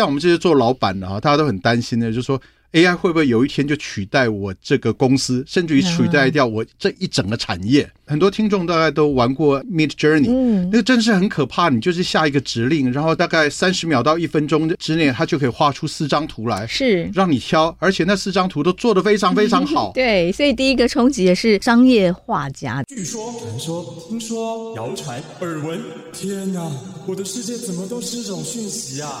像我们这些做老板的啊，大家都很担心的，就是说。AI 会不会有一天就取代我这个公司，甚至于取代掉我这一整个产业？很多听众大概都玩过 Midjourney，嗯，那个真是很可怕。你就是下一个指令，然后大概三十秒到一分钟之内，它就可以画出四张图来，是让你挑，而且那四张图都做得非常非常好。对，所以第一个冲击也是商业画家。据说、传说、听说、谣传、耳闻，天哪，我的世界怎么都是这种讯息啊？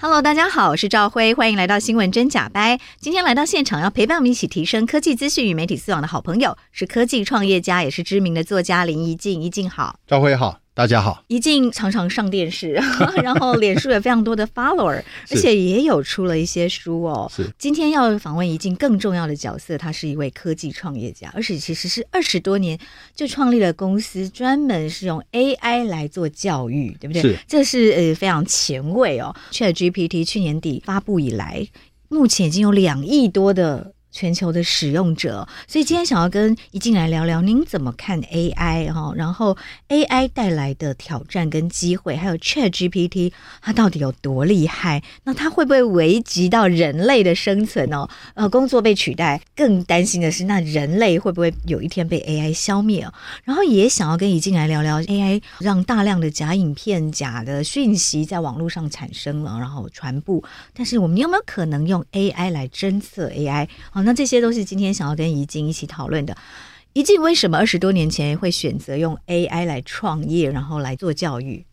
Hello，大家好，我是赵辉，欢迎来到《新闻真假掰》。今天来到现场要陪伴我们一起提升科技资讯与媒体素养的好朋友，是科技创业家，也是知名的作家林怡静。怡静好，赵辉好。大家好，宜敬常常上电视，然后脸书有非常多的 follower，而且也有出了一些书哦。是，今天要访问宜敬更重要的角色，他是一位科技创业家，而且其实是二十多年就创立了公司，专门是用 AI 来做教育，对不对？是，这是呃非常前卫哦。ChatGPT 去年底发布以来，目前已经有两亿多的。全球的使用者，所以今天想要跟宜敬来聊聊，您怎么看 AI 哈？然后 AI 带来的挑战跟机会，还有 ChatGPT 它到底有多厉害？那它会不会危及到人类的生存哦？呃，工作被取代，更担心的是，那人类会不会有一天被 AI 消灭？然后也想要跟宜敬来聊聊 AI 让大量的假影片、假的讯息在网络上产生了，然后传播。但是我们有没有可能用 AI 来侦测 AI？好。这些都是今天想要跟怡静一起讨论的。怡静为什么二十多年前会选择用 AI 来创业，然后来做教育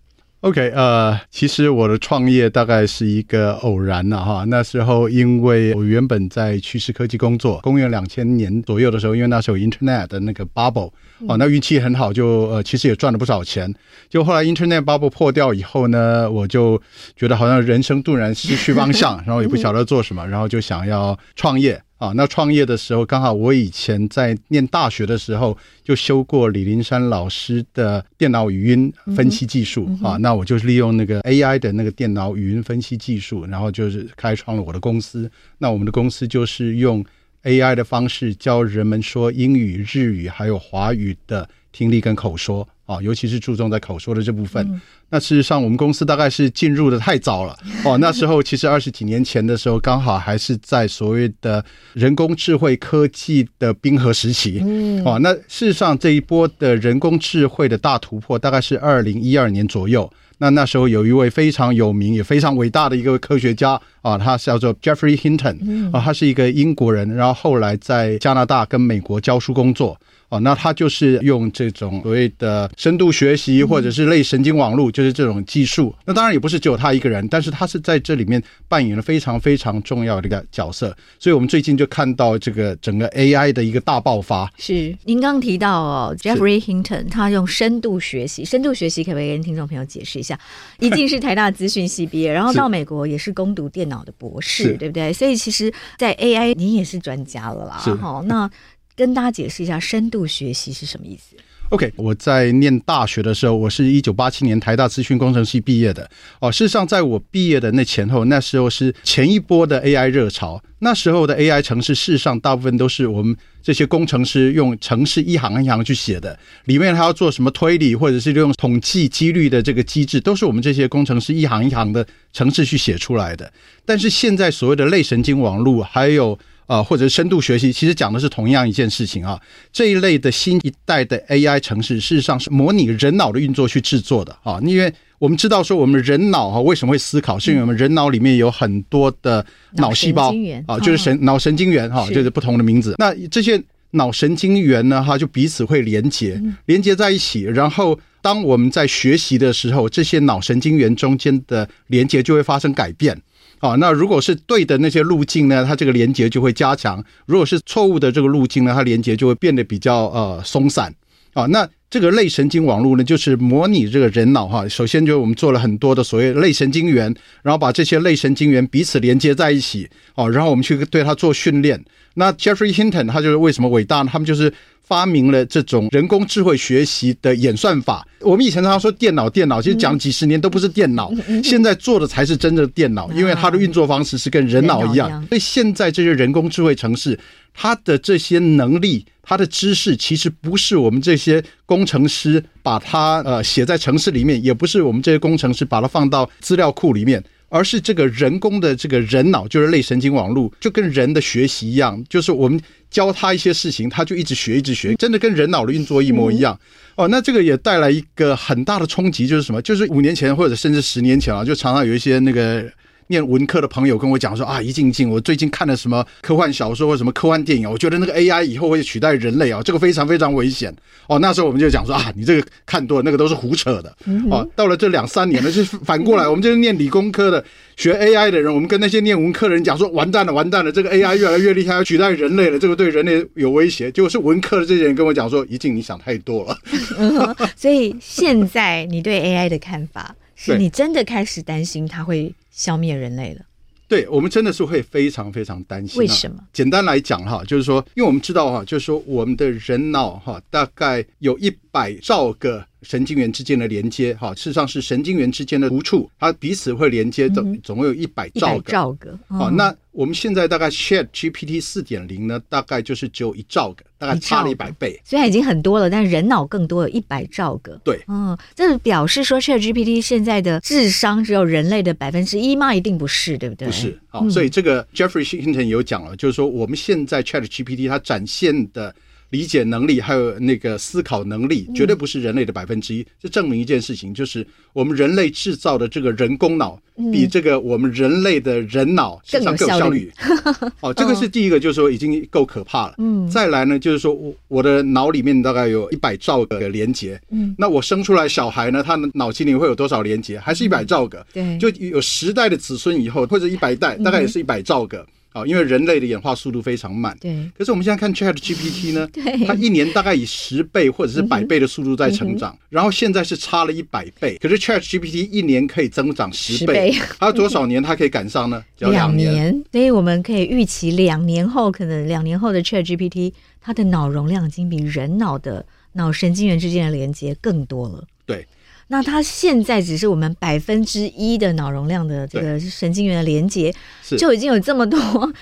？OK，呃，其实我的创业大概是一个偶然了哈。那时候因为我原本在趋势科技工作，公元两千年左右的时候，因为那时候 Internet 的那个 bubble 哦，那运气很好，就呃其实也赚了不少钱。就后来 Internet bubble 破掉以后呢，我就觉得好像人生顿然失去方向，然后也不晓得做什么，然后就想要创业。啊，那创业的时候，刚好我以前在念大学的时候就修过李林山老师的电脑语音分析技术啊，那我就是利用那个 AI 的那个电脑语音分析技术，然后就是开创了我的公司。那我们的公司就是用 AI 的方式教人们说英语、日语还有华语的听力跟口说啊，尤其是注重在口说的这部分。那事实上，我们公司大概是进入的太早了 哦。那时候其实二十几年前的时候，刚好还是在所谓的人工智慧科技的冰河时期。嗯，哦，那事实上这一波的人工智慧的大突破，大概是二零一二年左右。那那时候有一位非常有名也非常伟大的一个科学家啊，他叫做 Jeffrey Hinton 啊，他是一个英国人，然后后来在加拿大跟美国教书工作。哦，那他就是用这种所谓的深度学习或者是类神经网络，就是这种技术。那当然也不是只有他一个人，但是他是在这里面扮演了非常非常重要的一个角色。所以我们最近就看到这个整个 AI 的一个大爆发。是，您刚刚提到哦，Jeffrey Hinton 他用深度学习，深度学习可不可以跟听众朋友解释一下？一定是台大资讯系毕业，然后到美国也是攻读电脑的博士，对不对？所以其实，在 AI 你也是专家了啦。好，那。跟大家解释一下深度学习是什么意思？OK，我在念大学的时候，我是一九八七年台大资讯工程系毕业的。哦，事实上，在我毕业的那前后，那时候是前一波的 AI 热潮。那时候的 AI 程式，事实上大部分都是我们这些工程师用程式一行一行去写的，里面还要做什么推理，或者是用统计几率的这个机制，都是我们这些工程师一行一行的程式去写出来的。但是现在所谓的类神经网络，还有啊，或者深度学习，其实讲的是同样一件事情啊。这一类的新一代的 AI 城市，事实上是模拟人脑的运作去制作的啊。因为我们知道说，我们人脑哈为什么会思考，是因为我们人脑里面有很多的脑细胞啊，就是神脑神经元哈，就是不同的名字。那这些脑神经元呢，哈就彼此会连接，连接在一起。然后当我们在学习的时候，这些脑神经元中间的连接就会发生改变。啊，那如果是对的那些路径呢，它这个连接就会加强；如果是错误的这个路径呢，它连接就会变得比较呃松散。啊，那这个类神经网络呢，就是模拟这个人脑哈。首先就是我们做了很多的所谓类神经元，然后把这些类神经元彼此连接在一起，哦，然后我们去对它做训练。那 Jeffrey Hinton 他就是为什么伟大呢？他们就是发明了这种人工智慧学习的演算法。我们以前常常说电脑，电脑其实讲几十年都不是电脑，现在做的才是真正的电脑，因为它的运作方式是跟人脑一样。所以现在这些人工智慧城市，它的这些能力。它的知识其实不是我们这些工程师把它呃写在城市里面，也不是我们这些工程师把它放到资料库里面，而是这个人工的这个人脑，就是类神经网络，就跟人的学习一样，就是我们教他一些事情，他就一直学，一直学，真的跟人脑的运作一模一样。哦，那这个也带来一个很大的冲击，就是什么？就是五年前或者甚至十年前啊，就常常有一些那个。念文科的朋友跟我讲说啊，一静静，我最近看了什么科幻小说或什么科幻电影，我觉得那个 AI 以后会取代人类啊，这个非常非常危险哦。那时候我们就讲说啊，你这个看多了，那个都是胡扯的哦。到了这两三年呢，就反过来，我们就是念理工科的学 AI 的人，我们跟那些念文科的人讲说，完蛋了，完蛋了，这个 AI 越来越厉害，要取代人类了，这个对人类有威胁。结果是文科的这些人跟我讲说，一静，你想太多了。嗯，所以现在你对 AI 的看法是你真的开始担心它会消灭人类了，对，我们真的是会非常非常担心。为什么？简单来讲哈，就是说，因为我们知道哈，就是说我们的人脑哈，大概有一百兆个。神经元之间的连接，哈，事实上是神经元之间的突触，它彼此会连接的，总共有一百兆个。兆个，好，那我们现在大概 Chat GPT 四点零呢，大概就是只有一兆个，大概差了一百倍，虽然已经很多了，但人脑更多，有一百兆个。对，嗯，这表示说 Chat GPT 现在的智商只有人类的百分之一吗？一定不是，对不对？不是，好，所以这个 Jeffrey Hinton 有讲了，就是说我们现在 Chat GPT 它展现的。理解能力还有那个思考能力，绝对不是人类的百分之一。这证明一件事情，就是我们人类制造的这个人工脑，比这个我们人类的人脑实际上更有效率。哦，这个是第一个，就是说已经够可怕了。嗯，再来呢，就是说我我的脑里面大概有一百兆个连接。嗯，那我生出来小孩呢，他的脑机里会有多少连接？还是一百兆个？对，就有十代的子孙以后，或者一百代，大概也是一百兆个。啊，因为人类的演化速度非常慢，对。可是我们现在看 Chat GPT 呢，对，它一年大概以十倍或者是百倍的速度在成长，然后现在是差了一百倍。可是 Chat GPT 一年可以增长十倍，还有多少年它可以赶上呢？两年。所以我们可以预期，两年后可能两年后的 Chat GPT，它的脑容量已经比人脑的脑神经元之间的连接更多了。对。那它现在只是我们百分之一的脑容量的这个神经元的连接，就已经有这么多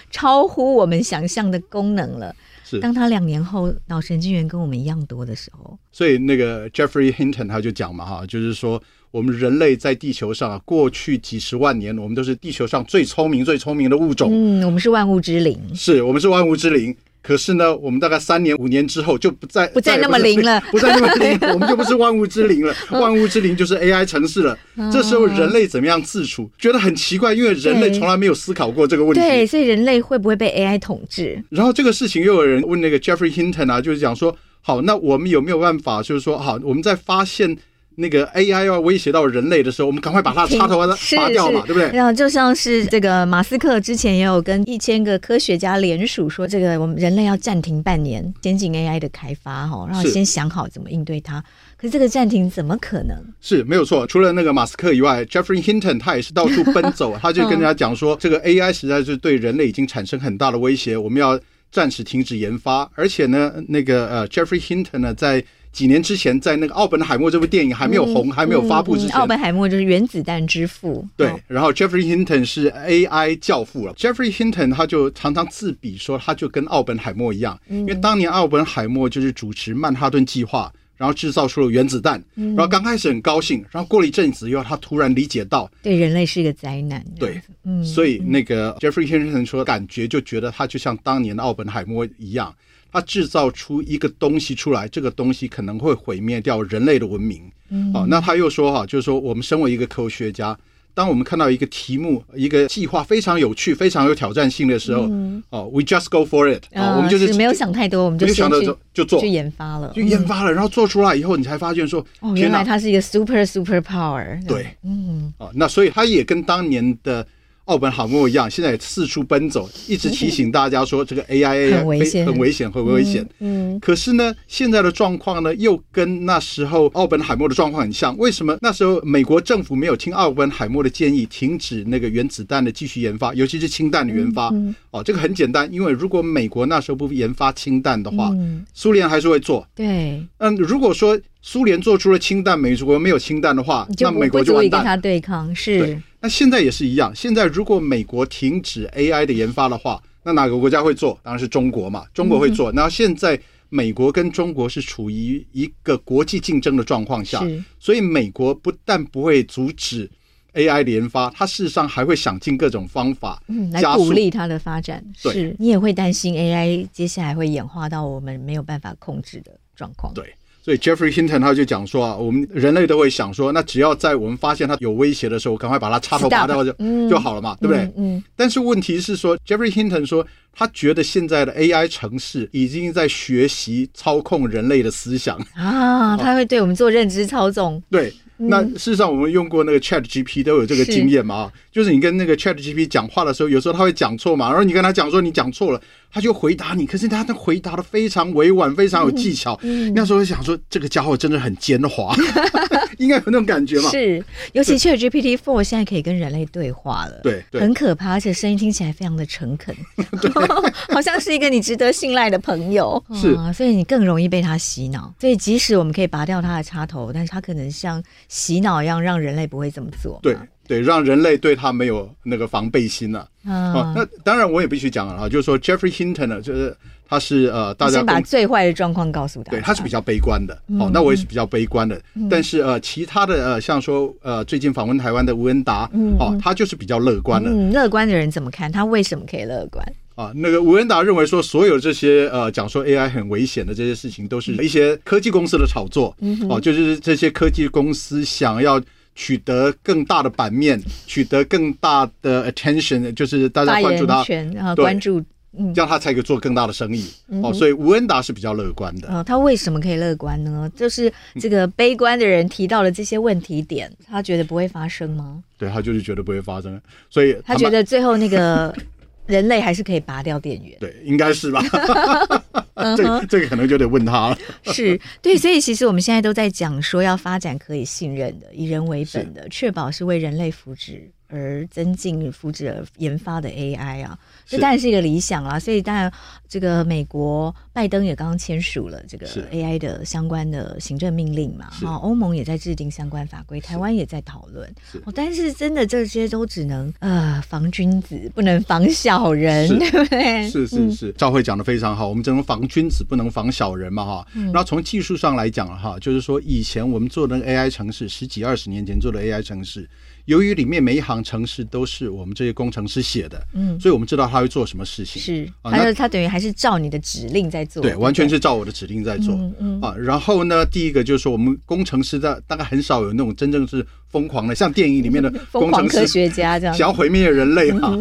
超乎我们想象的功能了。是，当它两年后脑神经元跟我们一样多的时候，所以那个 Jeffrey Hinton 他就讲嘛，哈，就是说我们人类在地球上啊过去几十万年，我们都是地球上最聪明、最聪明的物种。嗯，我们是万物之灵，是我们是万物之灵。可是呢，我们大概三年五年之后就不再 不再那么灵了，不再那么灵，我们就不是万物之灵了。万物之灵就是 AI 城市了。这时候人类怎么样自处？觉得很奇怪，因为人类从来没有思考过这个问题。对，所以人类会不会被 AI 统治？然后这个事情又有人问那个 Jeffrey Hinton 啊，就是讲说，好，那我们有没有办法？就是说，好，我们在发现。那个 AI 要威胁到人类的时候，我们赶快把它插头把它拔掉嘛，对不对？然后就像是这个马斯克之前也有跟一千个科学家联署说，这个我们人类要暂停半年先进 AI 的开发哈，然后先想好怎么应对它。可是这个暂停怎么可能？是没有错，除了那个马斯克以外，Jeffrey Hinton 他也是到处奔走，他就跟人家讲说，这个 AI 实在是对人类已经产生很大的威胁，我们要暂时停止研发。而且呢，那个呃 Jeffrey Hinton 呢在。几年之前，在那个奥本海默这部电影还没有红、嗯、还没有发布之前，奥、本海默就是原子弹之父。对，然后 Jeffrey Hinton 是 AI 教父了。Jeffrey Hinton 他就常常自比说，他就跟奥本海默一样，嗯、因为当年奥本海默就是主持曼哈顿计划，然后制造出了原子弹，嗯、然后刚开始很高兴，然后过了一阵子以后，他突然理解到，对人类是一个灾难。对，嗯，所以那个 Jeffrey Hinton 说，感觉就觉得他就像当年的奥本海默一样。他制造出一个东西出来，这个东西可能会毁灭掉人类的文明。嗯，哦，那他又说哈，就是说我们身为一个科学家，当我们看到一个题目、一个计划非常有趣、非常有挑战性的时候，嗯、哦，we just go for it，啊、哦，我们就是没有想太多，我们就想到就就做，就研发了，就研发了，然后做出来以后，你才发现说，哦，原来它是一个 super super power。对，嗯，哦，那所以它也跟当年的。奥本海默一样，现在也四处奔走，一直提醒大家说这个 AI 很危险，很危险，很危险。嗯，可是呢，现在的状况呢，又跟那时候奥本海默的状况很像。为什么那时候美国政府没有听奥本海默的建议，停止那个原子弹的继续研发，尤其是氢弹的研发？哦，这个很简单，因为如果美国那时候不研发氢弹的话，苏联还是会做。对，嗯，如果说苏联做出了氢弹，美国没有氢弹的话，那美国就完蛋。跟他对抗是。那现在也是一样。现在如果美国停止 AI 的研发的话，那哪个国家会做？当然是中国嘛。中国会做。那现在美国跟中国是处于一个国际竞争的状况下，所以美国不但不会阻止 AI 的研发，它事实上还会想尽各种方法，嗯，来鼓励它的发展。是你也会担心 AI 接下来会演化到我们没有办法控制的状况。对。所以 Jeffrey Hinton 他就讲说啊，我们人类都会想说，那只要在我们发现它有威胁的时候，赶快把它插头拔掉就就好了嘛，对不对？嗯。但是问题是说，Jeffrey Hinton 说，他觉得现在的 AI 城市已经在学习操控人类的思想啊，他会对我们做认知操纵。对。那事实上，我们用过那个 Chat GPT 都有这个经验嘛，就是你跟那个 Chat GPT 讲话的时候，有时候他会讲错嘛，然后你跟他讲说你讲错了。他就回答你，可是他的回答的非常委婉，非常有技巧。嗯嗯、那时候想说，这个家伙真的很奸猾，应该有那种感觉嘛。是，尤其 ChatGPT Four 现在可以跟人类对话了，对，对很可怕，而且声音听起来非常的诚恳，对 好像是一个你值得信赖的朋友。是、嗯，所以你更容易被他洗脑。所以即使我们可以拔掉他的插头，但是他可能像洗脑一样，让人类不会这么做。对。对，让人类对他没有那个防备心了。啊，哦、那当然我也必须讲了哈，就是说 Jeffrey Hinton 呢，就是他是呃，大家先把最坏的状况告诉他。对，他是比较悲观的。嗯、哦，那我也是比较悲观的。嗯、但是呃，其他的呃，像说呃，最近访问台湾的吴恩达，嗯、哦，他就是比较乐观的。嗯，乐观的人怎么看？他为什么可以乐观？啊，那个吴恩达认为说，所有这些呃，讲说 AI 很危险的这些事情，都是一些科技公司的炒作。嗯哼，哦，就是这些科技公司想要。取得更大的版面，取得更大的 attention，就是大家关注他，然后关注，嗯，这样他才可以做更大的生意。嗯、哦，所以吴恩达是比较乐观的。哦，他为什么可以乐观呢？就是这个悲观的人提到了这些问题点，他觉得不会发生吗？对，他就是觉得不会发生，所以，他觉得最后那个。人类还是可以拔掉电源，对，应该是吧？这个、这个可能就得问他了。是对，所以其实我们现在都在讲说要发展可以信任的、以人为本的，确保是为人类福祉而增进福祉而研发的 AI 啊。这当然是一个理想啦，所以当然这个美国拜登也刚刚签署了这个 AI 的相关的行政命令嘛，哈，欧盟也在制定相关法规，台湾也在讨论。哦，但是真的这些都只能呃防君子，不能防小人，对不对？是是是，赵慧讲的非常好，我们只能防君子，不能防小人嘛，哈。然后从技术上来讲哈，就是说以前我们做的 AI 城市，十几二十年前做的 AI 程式。由于里面每一行程式都是我们这些工程师写的，嗯，所以我们知道他会做什么事情。是，还有他等于还是照你的指令在做。对，完全是照我的指令在做。嗯嗯。啊，然后呢，第一个就是说，我们工程师在大概很少有那种真正是疯狂的，像电影里面的 疯狂科学家这样，想要毁灭人类哈。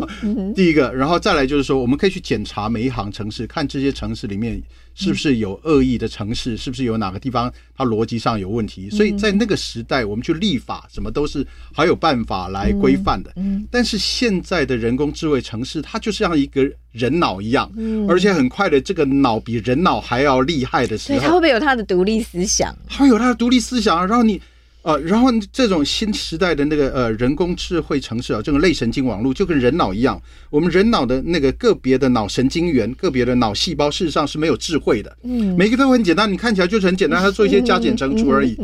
第一个，然后再来就是说，我们可以去检查每一行城市，看这些城市里面。是不是有恶意的城市？是不是有哪个地方它逻辑上有问题？所以在那个时代，我们去立法，什么都是还有办法来规范的。但是现在的人工智慧城市，它就像一个人脑一样，而且很快的，这个脑比人脑还要厉害的时候，它会不会有它的独立思想？它会有它的独立思想，然后你。呃，然后这种新时代的那个呃人工智慧城市啊，这种类神经网络就跟人脑一样，我们人脑的那个个别的脑神经元、个别的脑细胞，事实上是没有智慧的。嗯，每个都很简单，你看起来就是很简单，它做一些加减乘除而已。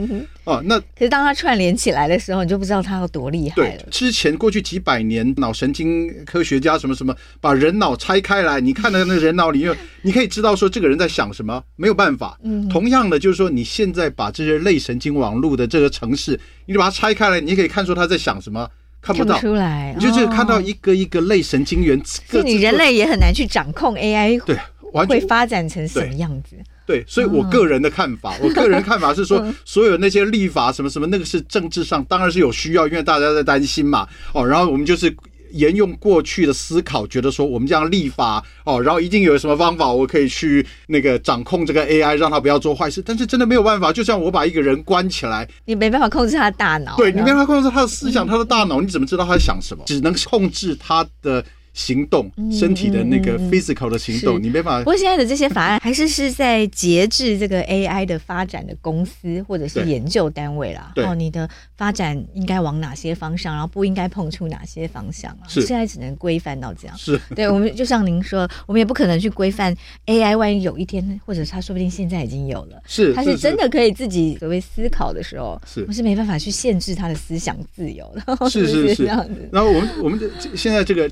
哦，那 可是当它串联起来的时候，你就不知道它有多厉害了。对，之前过去几百年，脑神经科学家什么什么，把人脑拆开来，你看到那人脑里面，你可以知道说这个人在想什么，没有办法。嗯，同样的就是说，你现在把这些类神经网络的这个程式，你就把它拆开来，你可以看出他在想什么，看不到出来，你就是看到一个一个类神经元。所以你人类也很难去掌控 AI，对，完全会发展成什么样子？对，所以我个人的看法，我个人看法是说，所有那些立法什么什么，那个是政治上当然是有需要，因为大家在担心嘛。哦，然后我们就是沿用过去的思考，觉得说我们这样立法哦，然后一定有什么方法，我可以去那个掌控这个 AI，让它不要做坏事。但是真的没有办法，就像我把一个人关起来，你没办法控制他的大脑，对，你没办法控制他的思想，他的大脑，你怎么知道他在想什么？只能控制他的。行动，身体的那个 physical 的行动，你没法。不过现在的这些法案还是是在节制这个 AI 的发展的公司或者是研究单位啦。哦，你的发展应该往哪些方向，然后不应该碰触哪些方向啊？是。现在只能规范到这样。是。对，我们就像您说，我们也不可能去规范 AI。万一有一天，或者他说不定现在已经有了，是，他是真的可以自己所谓思考的时候，是，我是没办法去限制他的思想自由的。是 是是这样子。然后我们我们现在这个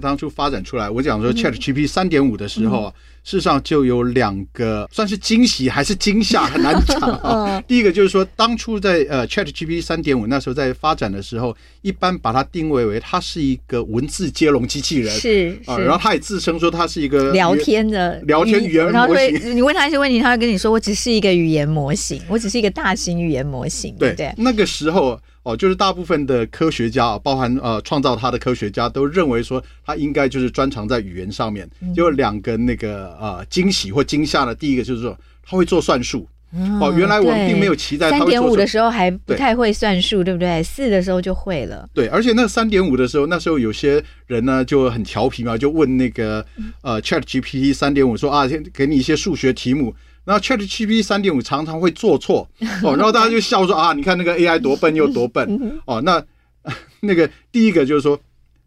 当初发展出来，我讲说 ChatGPT 三点五的时候啊，事实上就有两个算是惊喜还是惊吓，很难讲啊。第一个就是说，当初在呃 ChatGPT 三点五那时候在发展的时候，一般把它定位为它是一个文字接龙机器人，是啊，然后它也自称说它是一个聊天的聊天语言模型。你问他一些问题，他会跟你说：“我只是一个语言模型，我只是一个大型语言模型。”对对，那个时候。哦，就是大部分的科学家，包含呃创造它的科学家，都认为说他应该就是专长在语言上面。就两个那个呃惊喜或惊吓的，第一个就是说他会做算术。哦，原来我们并没有期待。三点五的时候还不太会算数，对不对？四的时候就会了。对，而且那三点五的时候，那时候有些人呢就很调皮嘛，就问那个呃 ChatGPT 三点五说啊，先给你一些数学题目。然后 ChatGPT 三点五常常会做错哦，然后大家就笑说啊，你看那个 AI 多笨又多笨 哦。那 那个第一个就是说，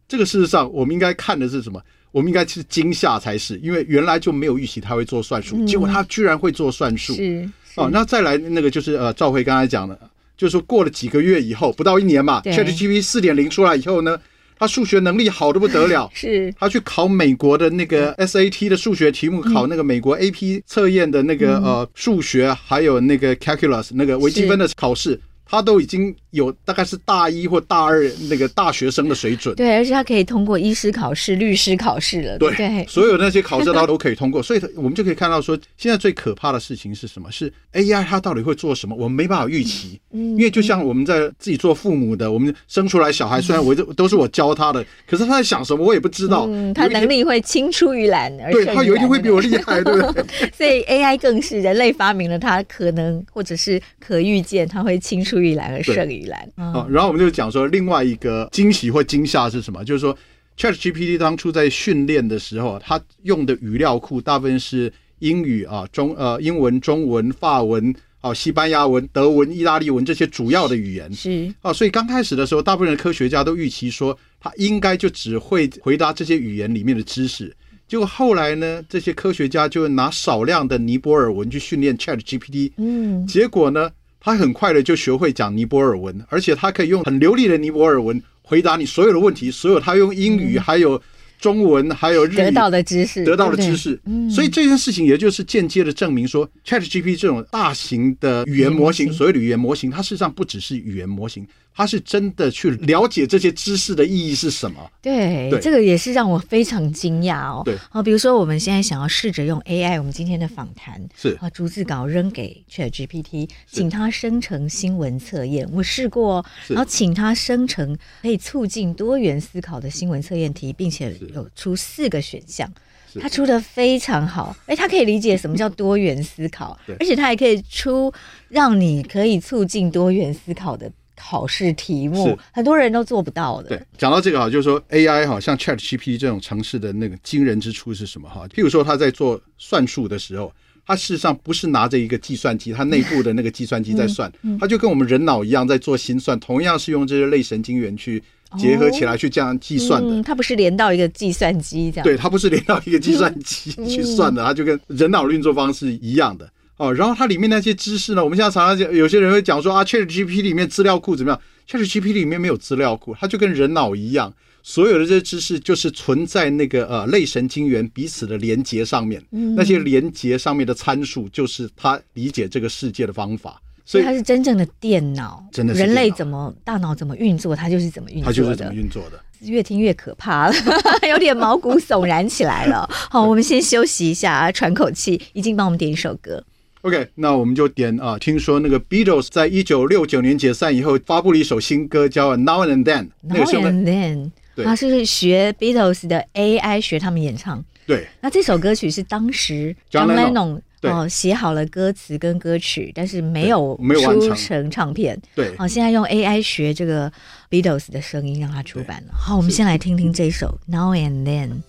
这个事实上我们应该看的是什么？我们应该是惊吓才是，因为原来就没有预期他会做算术，结果他居然会做算术。是哦，那再来那个就是呃，赵辉刚才讲的，就是说过了几个月以后，不到一年嘛，ChatGPT 四点零出来以后呢。他数学能力好的不得了，是。他去考美国的那个 SAT 的数学题目，考那个美国 AP 测验的那个呃数学，还有那个 Calculus 那个微积分的考试。他都已经有大概是大一或大二那个大学生的水准，对，而且他可以通过医师考试、律师考试了，对，对所有那些考试他都可以通过，所以我们就可以看到说，现在最可怕的事情是什么？是 AI 它到底会做什么？我们没办法预期，因为就像我们在自己做父母的，我们生出来小孩，虽然我都都是我教他的，可是他在想什么，我也不知道。嗯，他能力会青出于蓝，而对他有一天会比我厉害，对不对？所以 AI 更是人类发明了它，可能或者是可预见，它会青出于蓝而胜于。啊，然后我们就讲说另外一个惊喜或惊吓是什么？就是说，ChatGPT 当初在训练的时候，它用的语料库大部分是英语啊、中呃英文、中文、法文、啊西班牙文、德文、意大利文这些主要的语言是啊，所以刚开始的时候，大部分的科学家都预期说，它应该就只会回答这些语言里面的知识。结果后来呢，这些科学家就拿少量的尼泊尔文去训练 ChatGPT，嗯，结果呢？他很快的就学会讲尼泊尔文，而且他可以用很流利的尼泊尔文回答你所有的问题。所有他用英语、还有中文、还有日语得到的知识，得到的知识。所以这件事情也就是间接的证明说，ChatGPT 这种大型的语言模型，所谓的语言模型，它事实上不只是语言模型。他是真的去了解这些知识的意义是什么？对，对这个也是让我非常惊讶哦。对，好，比如说我们现在想要试着用 AI，我们今天的访谈是啊，逐字稿扔给 ChatGPT，请它生成新闻测验。我试过，然后请它生成可以促进多元思考的新闻测验题，并且有出四个选项。他出的非常好，哎，他可以理解什么叫多元思考，而且他还可以出让你可以促进多元思考的。考试题目很多人都做不到的。对，讲到这个哈，就是说 AI 哈，像 ChatGPT 这种城市的那个惊人之处是什么哈？譬如说他在做算术的时候，他事实上不是拿着一个计算机，他内部的那个计算机在算，他就跟我们人脑一样在做心算，同样是用这些类神经元去结合起来去这样计算的。嗯，它不是连到一个计算机这样？对，它不是连到一个计算机 去算的，它就跟人脑运作方式一样的。哦，然后它里面那些知识呢？我们现在常常讲，有些人会讲说啊，ChatGPT 里面资料库怎么样？ChatGPT 里面没有资料库，它就跟人脑一样，所有的这些知识就是存在那个呃类神经元彼此的连接上面，嗯、那些连接上面的参数就是它理解这个世界的方法。所以它是真正的电脑，真的是人类怎么大脑怎么运作，它就是怎么运作的。它就是怎么运作的。越听越可怕了，有点毛骨悚然起来了。好，我们先休息一下，喘口气。已经帮我们点一首歌。OK，那我们就点啊。听说那个 Beatles 在一九六九年解散以后，发布了一首新歌，叫《Now and Then》。Now and Then，对他是学 Beatles 的 AI 学他们演唱。对，那这首歌曲是当时 John Lennon 哦写好了歌词跟歌曲，但是没有出成唱片。对，哦，现在用 AI 学这个 Beatles 的声音让它出版了。好，我们先来听听这首 Now and Then。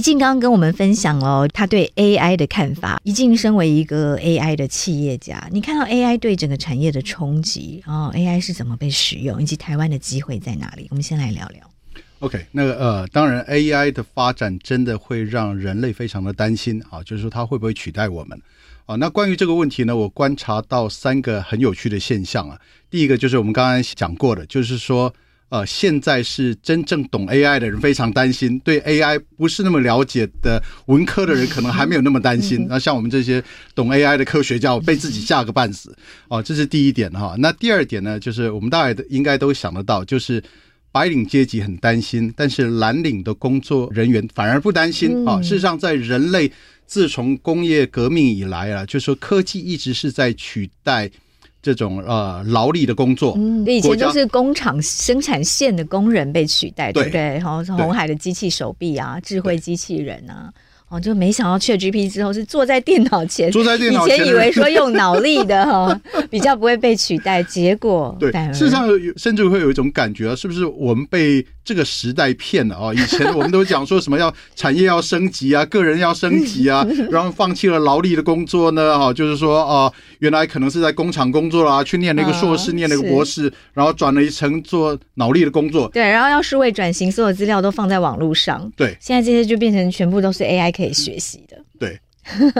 一静刚刚跟我们分享了他对 AI 的看法。一静身为一个 AI 的企业家，你看到 AI 对整个产业的冲击啊，AI 是怎么被使用，以及台湾的机会在哪里？我们先来聊聊。OK，那个呃，当然 AI 的发展真的会让人类非常的担心啊，就是说它会不会取代我们啊？那关于这个问题呢，我观察到三个很有趣的现象啊。第一个就是我们刚刚讲过的，就是说。呃，现在是真正懂 AI 的人非常担心，对 AI 不是那么了解的文科的人可能还没有那么担心。那像我们这些懂 AI 的科学家，我被自己吓个半死。哦，这是第一点哈。那第二点呢，就是我们大概应该都想得到，就是白领阶级很担心，但是蓝领的工作人员反而不担心啊。事实上，在人类自从工业革命以来啊，就是说科技一直是在取代。这种呃劳力的工作，嗯，以前都是工厂生产线的工人被取代，对，对不对？然后红海的机器手臂啊，智慧机器人啊。哦，就没想到 ChatGPT 之后是坐在电脑前，坐在电脑前，以前以为说用脑力的哈 比较不会被取代，结果对，事实上甚至会有一种感觉啊，是不是我们被这个时代骗了啊？以前我们都讲说什么要 产业要升级啊，个人要升级啊，然后放弃了劳力的工作呢？哈，就是说啊，原来可能是在工厂工作啦，去念了一个硕士，念了一个博士，然后转了一层做脑力的工作。对，然后要数位转型，所有资料都放在网络上。对，现在这些就变成全部都是 AI。可以学习的，对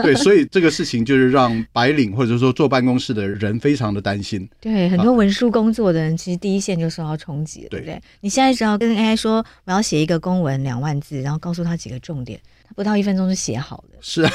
对，所以这个事情就是让白领或者说坐办公室的人非常的担心。对，很多文书工作的人，其实第一线就受到冲击了，对不对？你现在只要跟 AI 说我要写一个公文两万字，然后告诉他几个重点，他不到一分钟就写好了。是啊，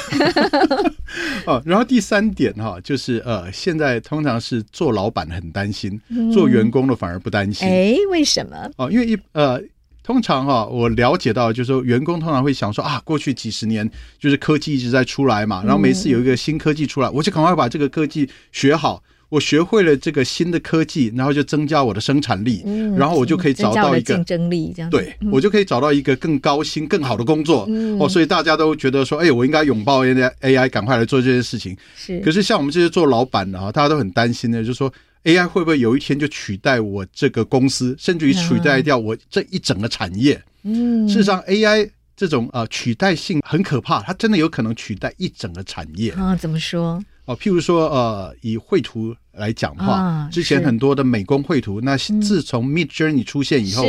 哦，然后第三点哈，就是呃，现在通常是做老板很担心，做员工的反而不担心。哎，为什么？哦，因为一呃。通常哈，我了解到就是说，员工通常会想说啊，过去几十年就是科技一直在出来嘛，然后每次有一个新科技出来，我就赶快把这个科技学好，我学会了这个新的科技，然后就增加我的生产力，然后我就可以找到一个竞争力，这样对，我就可以找到一个更高薪、更好的工作哦，所以大家都觉得说，哎，我应该拥抱 AI，赶快来做这件事情。是，可是像我们这些做老板的哈，大家都很担心的，就是说。AI 会不会有一天就取代我这个公司，甚至于取代掉我这一整个产业？嗯，事实上，AI 这种呃取代性很可怕，它真的有可能取代一整个产业啊？怎么说？哦，譬如说，呃，以绘图来讲的话，之前很多的美工绘图，那自从 Midjourney 出现以后，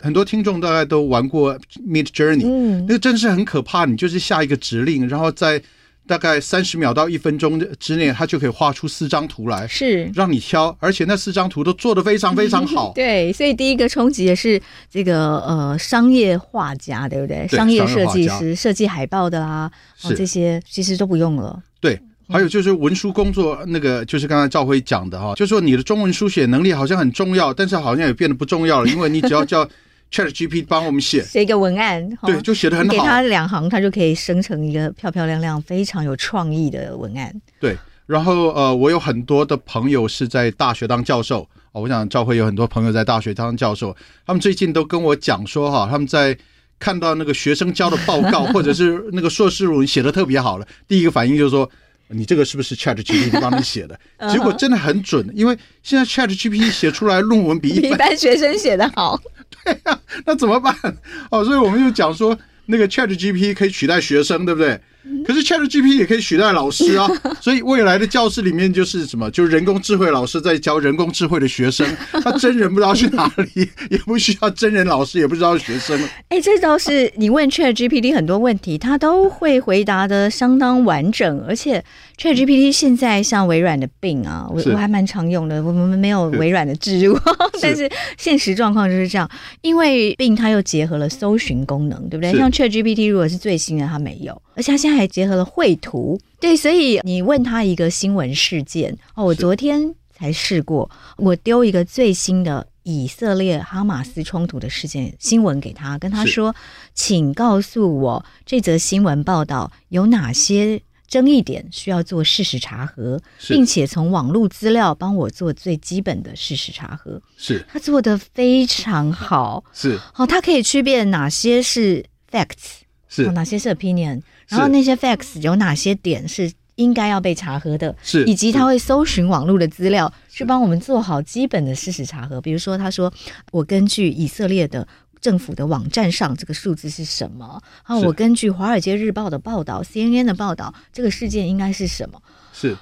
很多听众大概都玩过 Midjourney，嗯，那个真是很可怕。你就是下一个指令，然后在大概三十秒到一分钟之内，它就可以画出四张图来，是让你挑，而且那四张图都做得非常非常好。对，所以第一个冲击也是这个呃商业画家，对不对？对商业设计师设计海报的啊，哦，这些其实都不用了。对，还有就是文书工作，那个就是刚才赵辉讲的哈，就是说你的中文书写能力好像很重要，但是好像也变得不重要了，因为你只要叫。ChatGPT 帮我们写。写一个文案，对，就写的很好。给他两行，他就可以生成一个漂漂亮亮、非常有创意的文案。对，然后呃，我有很多的朋友是在大学当教授。哦，我想赵辉有很多朋友在大学当教授，他们最近都跟我讲说哈，他们在看到那个学生交的报告 或者是那个硕士论文写的特别好了，第一个反应就是说，你这个是不是 ChatGPT 帮你写的？结果真的很准，因为现在 ChatGPT 写出来论文比一般 学生写的好。对呀、啊，那怎么办？哦，所以我们就讲说，那个 ChatGPT 可以取代学生，对不对？可是 ChatGPT 也可以取代老师啊，所以未来的教室里面就是什么，就是人工智慧老师在教人工智慧的学生，他真人不知道去哪里，也不需要真人老师，也不知道学生。哎，这倒是你问 ChatGPT 很多问题，他都会回答的相当完整，而且 ChatGPT 现在像微软的 Bing 啊，我我还蛮常用的，我们没有微软的置入，但是现实状况就是这样，因为 Bing 它又结合了搜寻功能，对不对？像 ChatGPT 如果是最新的，它没有，而且它现在。还结合了绘图，对，所以你问他一个新闻事件哦，我昨天才试过，我丢一个最新的以色列哈马斯冲突的事件新闻给他，跟他说，请告诉我这则新闻报道有哪些争议点需要做事实查核，并且从网络资料帮我做最基本的事实查核。是，他做得非常好。是，哦，他可以区别哪些是 facts，是、哦、哪些是 opinion，然后那些 facts 有哪些点是应该要被查核的，是，以及他会搜寻网络的资料去帮我们做好基本的事实查核。比如说，他说我根据以色列的。政府的网站上这个数字是什么？啊，我根据《华尔街日报》的报道、CNN 的报道，这个事件应该是什么？是，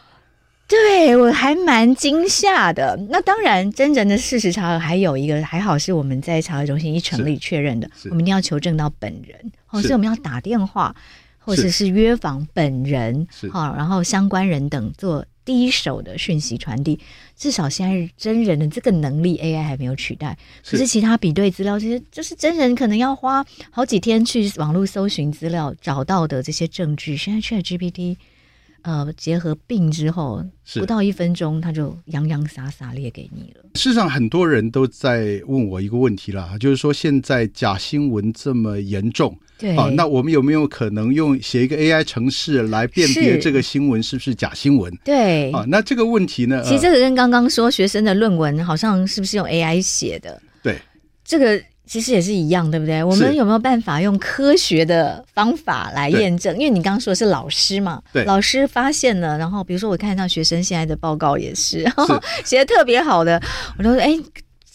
对，我还蛮惊吓的。那当然，真正的事实查核还有一个，还好是我们在查核中心一成立确认的，我们一定要求证到本人。哦，所以我们要打电话或者是约访本人，好，然后相关人等做。第一手的讯息传递，至少现在真人的这个能力，AI 还没有取代。可是其他比对资料，其实就是真人可能要花好几天去网络搜寻资料找到的这些证据，现在 ChatGPT。呃，结合并之后，不到一分钟，它就洋洋洒洒列给你了。事实上，很多人都在问我一个问题啦，就是说现在假新闻这么严重，对啊，那我们有没有可能用写一个 AI 程式来辨别这个新闻是不是假新闻？对啊，那这个问题呢？其实这个跟刚刚说学生的论文好像是不是用 AI 写的？对，这个。其实也是一样，对不对？我们有没有办法用科学的方法来验证？因为你刚刚说的是老师嘛，对，老师发现了，然后比如说我看到学生现在的报告也是，写的特别好的，我就说，哎，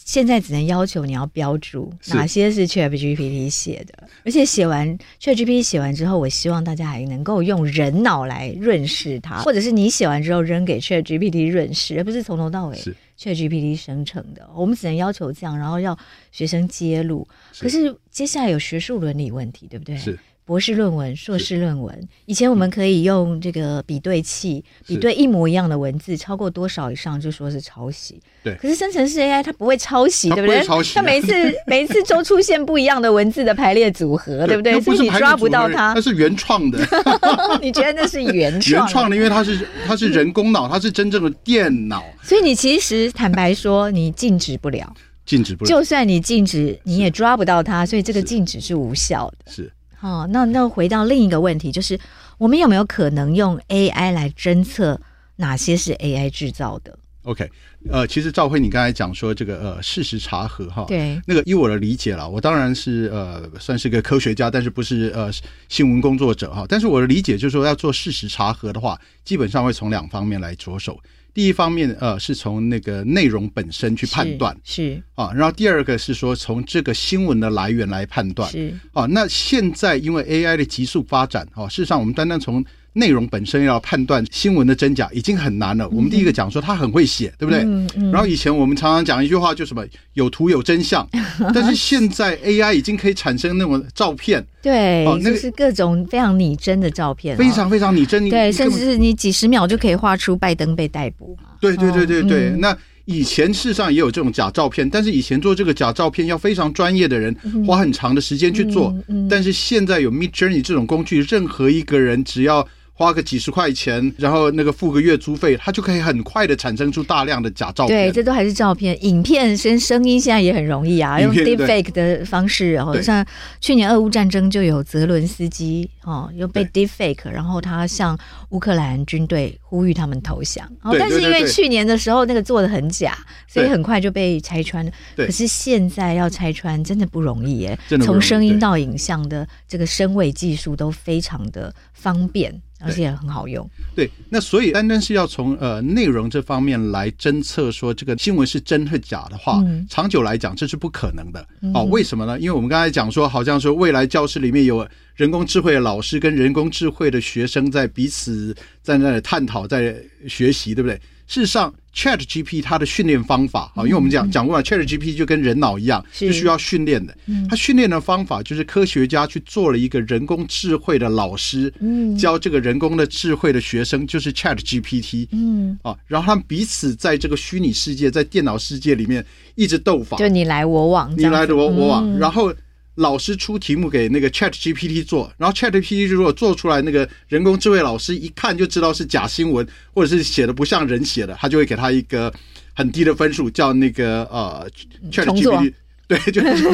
现在只能要求你要标注哪些是 ChatGPT 写的，而且写完 ChatGPT 写完之后，我希望大家还能够用人脑来润饰它，或者是你写完之后扔给 ChatGPT 润饰，而不是从头到尾。ChatGPT 生成的，我们只能要求这样，然后要学生揭露。可是接下来有学术伦理问题，对不对？是。博士论文、硕士论文，以前我们可以用这个比对器比对一模一样的文字，超过多少以上就说是抄袭。对，可是生成式 AI 它不会抄袭，对不对？抄袭，它每次 每次都出现不一样的文字的排列组合，对不对？所以你抓不到它，它是原创的。你觉得那是原创？原创的，因为它是它是人工脑，它是真正的电脑。所以你其实坦白说，你禁止不了，禁止不了。就算你禁止，你也抓不到它，所以这个禁止是无效的。是。哦，那那回到另一个问题，就是我们有没有可能用 AI 来侦测哪些是 AI 制造的？OK，呃，其实赵辉，你刚才讲说这个呃事实查核哈，对，那个依我的理解了，我当然是呃算是个科学家，但是不是呃新闻工作者哈，但是我的理解就是说要做事实查核的话，基本上会从两方面来着手。第一方面，呃，是从那个内容本身去判断，是，是。啊，然后第二个是说从这个新闻的来源来判断，是。啊。那现在因为 AI 的急速发展，啊，事实上我们单单从内容本身要判断新闻的真假已经很难了。我们第一个讲说他很会写，对不对？嗯嗯。然后以前我们常常讲一句话，就什么有图有真相。但是现在 AI 已经可以产生那种照片，对，就是各种非常拟真的照片，非常非常拟真。对，甚至是你几十秒就可以画出拜登被逮捕。对对对对对。那以前事实上也有这种假照片，但是以前做这个假照片要非常专业的人花很长的时间去做。但是现在有 Midjourney 这种工具，任何一个人只要花个几十块钱，然后那个付个月租费，它就可以很快的产生出大量的假照片。对，这都还是照片，影片跟声音现在也很容易啊，用 deepfake 的方式。然后像去年俄乌战争就有泽伦斯基哦，又被 deepfake，然后他向乌克兰军队呼吁他们投降。哦，但是因为去年的时候那个做的很假，所以很快就被拆穿了。可是现在要拆穿真的不容易耶，从声音到影像的这个声位技术都非常的方便。而且也很好用。对，那所以单单是要从呃内容这方面来侦测说这个新闻是真是假的话，嗯、长久来讲这是不可能的。哦，为什么呢？因为我们刚才讲说，好像说未来教室里面有人工智慧的老师跟人工智慧的学生在彼此在那里探讨，在学习，对不对？事实上，ChatGPT 它的训练方法啊，因为我们讲讲过了，ChatGPT 就跟人脑一样，是。需要训练的。它训练的方法就是科学家去做了一个人工智慧的老师，教这个人工的智慧的学生，就是 ChatGPT。嗯，啊，然后他们彼此在这个虚拟世界，在电脑世界里面一直斗法，就你来我往，你来我我往，然后。老师出题目给那个 Chat GPT 做，然后 Chat GPT 如果做出来，那个人工智慧老师一看就知道是假新闻，或者是写的不像人写的，他就会给他一个很低的分数，叫那个呃 Chat GPT 对，就是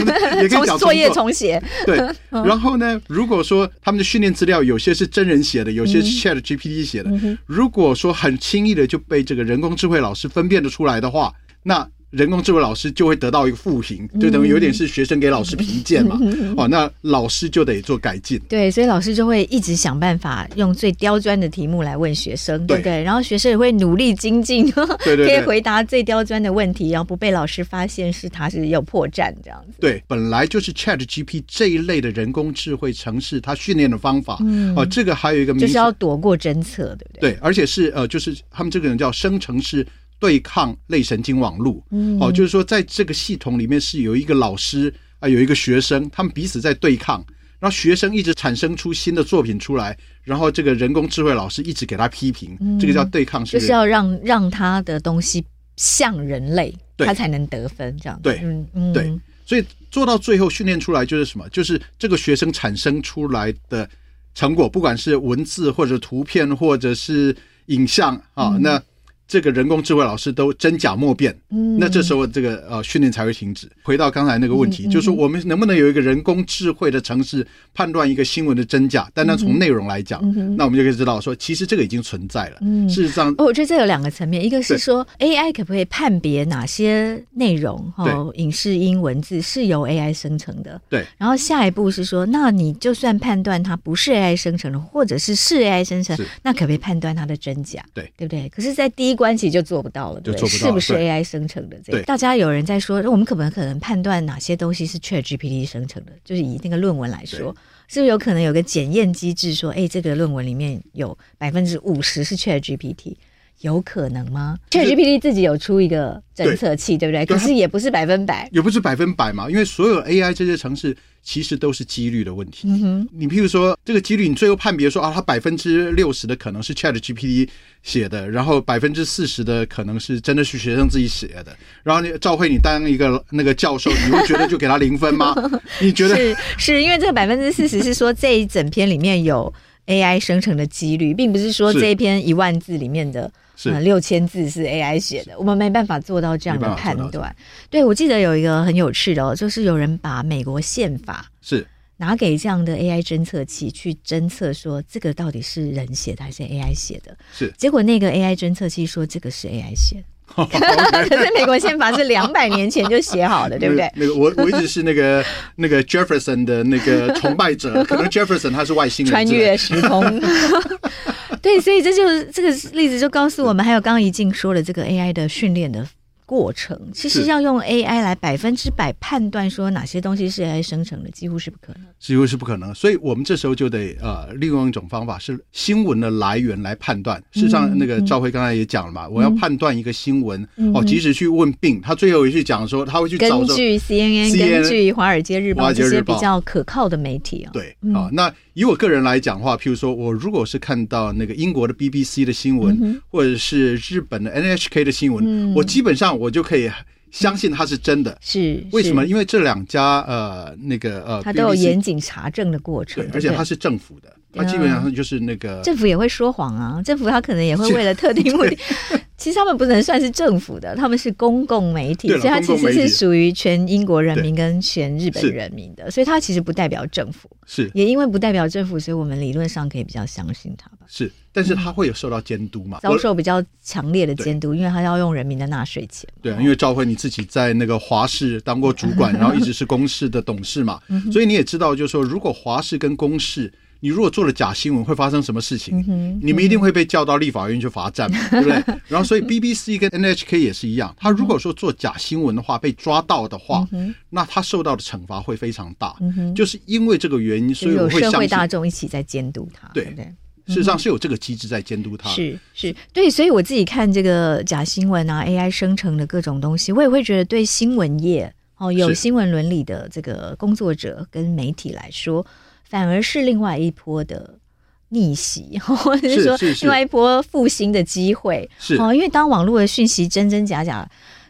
也可以讲作业重写。对，然后呢，如果说他们的训练资料有些是真人写的，有些是 Chat GPT 写的，嗯、如果说很轻易的就被这个人工智慧老师分辨得出来的话，那。人工智慧老师就会得到一个负评，就等于有点是学生给老师评鉴嘛。哦，那老师就得做改进。对，所以老师就会一直想办法用最刁钻的题目来问学生，对不对？然后学生也会努力精进，对对，可以回答最刁钻的问题，然后不被老师发现是他是有破绽这样子。对，本来就是 ChatGPT 这一类的人工智慧城市，它训练的方法，哦，这个还有一个名就是要躲过侦测，对不对？对，而且是呃，就是他们这个人叫生成式。对抗类神经网络，哦，就是说，在这个系统里面是有一个老师啊，有一个学生，他们彼此在对抗，然后学生一直产生出新的作品出来，然后这个人工智慧老师一直给他批评，这个叫对抗，就是要让让他的东西像人类，他才能得分，这样。对，嗯，对，所以做到最后训练出来就是什么？就是这个学生产生出来的成果，不管是文字或者图片或者是影像啊，那。这个人工智慧老师都真假莫辨，嗯，那这时候这个呃训练才会停止。回到刚才那个问题，嗯嗯、就是我们能不能有一个人工智慧的城市判断一个新闻的真假？单单从内容来讲，嗯嗯、那我们就可以知道说，其实这个已经存在了。嗯，事实上，哦，我觉得这有两个层面，一个是说 AI 可不可以判别哪些内容哦，影视音文字是由 AI 生成的？对。然后下一步是说，那你就算判断它不是 AI 生成的，或者是是 AI 生成，那可不可以判断它的真假？对，对不对？可是，在第一关其实就做不到了，对，是不是 AI 生成的？这个大家有人在说，我们可不可能判断哪些东西是 ChatGPT 生成的？就是以那个论文来说，是不是有可能有个检验机制，说，哎，这个论文里面有百分之五十是 ChatGPT，有可能吗？ChatGPT 自己有出一个侦测器，对不对？可是也不是百分百，也不是百分百嘛，因为所有 AI 这些城市。其实都是几率的问题。嗯哼，你譬如说这个几率，你最后判别说啊，它百分之六十的可能是 ChatGPT 写的，然后百分之四十的可能是真的是学生自己写的。然后你赵慧，你当一个那个教授，你会觉得就给他零分吗？你觉得是是因为这个百分之四十是说这一整篇里面有 AI 生成的几率，并不是说这一篇一万字里面的。是六千字是 AI 写的，我们没办法做到这样的判断。对，我记得有一个很有趣的哦，就是有人把美国宪法是拿给这样的 AI 侦测器去侦测，说这个到底是人写的还是 AI 写的？是，结果那个 AI 侦测器说这个是 AI 写的。可是美国宪法是两百年前就写好的，对不对？那个我我一直是那个那个 Jefferson 的那个崇拜者，可能 Jefferson 他是外星人，穿越时空。对，所以这就是这个例子就告诉我们，还有刚刚怡静说的这个 AI 的训练的。过程其实要用 AI 来百分之百判断说哪些东西是 AI 生成的，几乎是不可能，几乎是不可能。所以我们这时候就得呃，利用一种方法是新闻的来源来判断。事实上，那个赵辉刚才也讲了嘛，嗯、我要判断一个新闻、嗯、哦，即使去问病，他最后一句讲说他会去找根据 CNN, CNN 根据华尔街日报这些比较可靠的媒体啊、哦。对啊、嗯哦，那以我个人来讲的话，譬如说我如果是看到那个英国的 BBC 的新闻，嗯、或者是日本的 NHK 的新闻，嗯、我基本上。我就可以相信它是真的，是为什么？因为这两家呃，那个呃，它都有严谨查证的过程，而且它是政府的，它基本上就是那个政府也会说谎啊，政府他可能也会为了特定目的。其实他们不能算是政府的，他们是公共媒体，所以它其实是属于全英国人民跟全日本人民的，所以它其实不代表政府。是，也因为不代表政府，所以我们理论上可以比较相信它吧。是，但是它会有受到监督嘛？遭受比较强烈的监督，因为它要用人民的纳税钱。对啊，因为赵辉你自己在那个华氏当过主管，然后一直是公视的董事嘛，所以你也知道，就是说如果华氏跟公视。你如果做了假新闻，会发生什么事情？你们一定会被叫到立法院去罚站嘛，对不对？然后，所以 BBC 跟 NHK 也是一样，他如果说做假新闻的话，被抓到的话，那他受到的惩罚会非常大。就是因为这个原因，所以我会社会大众一起在监督他。对，事实上是有这个机制在监督他。是是，对，所以我自己看这个假新闻啊，AI 生成的各种东西，我也会觉得对新闻业哦，有新闻伦理的这个工作者跟媒体来说。反而是另外一波的逆袭，或者是说另外一波复兴的机会。是哦，因为当网络的讯息真真假假，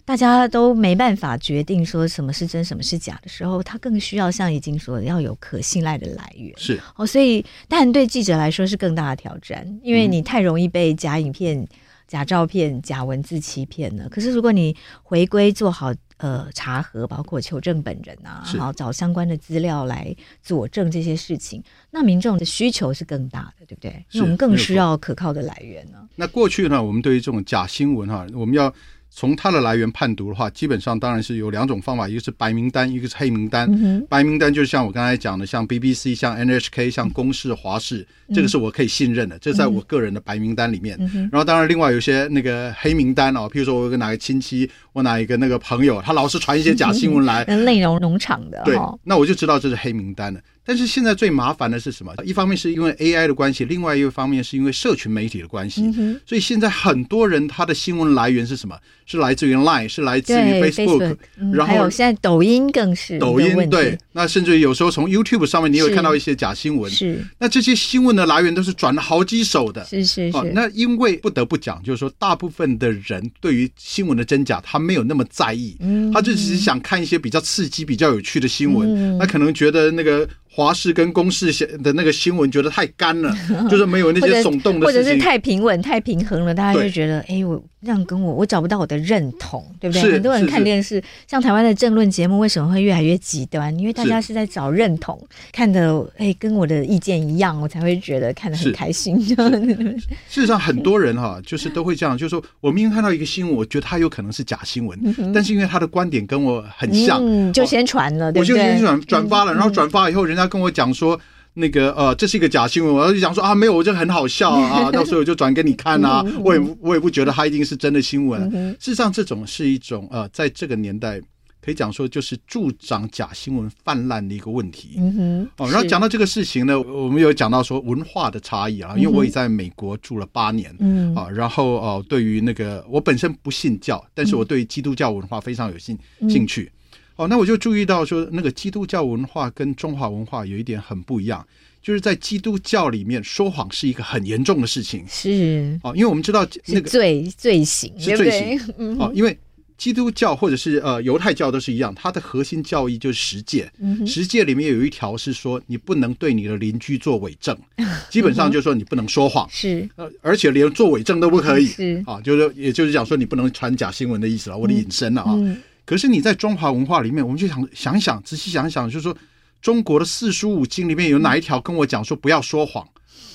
大家都没办法决定说什么是真，什么是假的时候，他更需要像已经说的要有可信赖的来源。是哦，所以但对记者来说是更大的挑战，因为你太容易被假影片、假照片、假文字欺骗了。可是如果你回归做好。呃查核，包括求证本人啊，然后找相关的资料来佐证这些事情，那民众的需求是更大的，对不对？因为我们更需要可靠的来源呢。那过去呢，我们对于这种假新闻哈，我们要。从它的来源判读的话，基本上当然是有两种方法，一个是白名单，一个是黑名单。嗯、白名单就是像我刚才讲的，像 BBC、像 NHK、像公视、华视，这个是我可以信任的，这在我个人的白名单里面。嗯、然后当然另外有些那个黑名单哦，譬如说我有个哪个亲戚，我哪一个那个朋友，他老是传一些假新闻来，内容农场的，对，那我就知道这是黑名单了。但是现在最麻烦的是什么？一方面是因为 AI 的关系，另外一个方面是因为社群媒体的关系。嗯、所以现在很多人他的新闻来源是什么？是来自于 Line，是来自于 Facebook，, 然后还有现在抖音更是抖音对。那甚至有时候从 YouTube 上面你会看到一些假新闻。是。那这些新闻的来源都是转了好几手的。是是是。那因为不得不讲，就是说大部分的人对于新闻的真假他没有那么在意，嗯、他就只是想看一些比较刺激、比较有趣的新闻。嗯、他可能觉得那个。华视跟公视的那个新闻觉得太干了，就是没有那些耸动的事情，或者是太平稳、太平衡了，大家就觉得，哎，我这样跟我，我找不到我的认同，对不对？很多人看电视，像台湾的政论节目，为什么会越来越极端？因为大家是在找认同，看的哎跟我的意见一样，我才会觉得看得很开心。事实上，很多人哈，就是都会这样，就是说我明明看到一个新闻，我觉得它有可能是假新闻，但是因为他的观点跟我很像，就先传了，我就先转转发了，然后转发以后，人家。跟我讲说，那个呃，这是一个假新闻。我就讲说啊，没有，我就很好笑啊，到时候我就转给你看啊。我也我也不觉得它一定是真的新闻。事实上，这种是一种呃，在这个年代可以讲说，就是助长假新闻泛滥的一个问题。嗯哼。哦，然后讲到这个事情呢，我们有讲到说文化的差异啊，因为我也在美国住了八年。嗯。啊，然后哦，对于那个我本身不信教，但是我对基督教文化非常有兴兴趣。哦，那我就注意到说，那个基督教文化跟中华文化有一点很不一样，就是在基督教里面说谎是一个很严重的事情。是哦，因为我们知道那个罪罪行是罪行。哦，因为基督教或者是呃犹太教都是一样，它的核心教义就是十诫。十诫里面有一条是说，你不能对你的邻居做伪证，基本上就是说你不能说谎。是呃，而且连做伪证都不可以。是啊，就是也就是讲说你不能传假新闻的意思了。我的引申了啊。可是你在中华文化里面，我们就想想想，仔细想想，就是说中国的四书五经里面有哪一条跟我讲说不要说谎？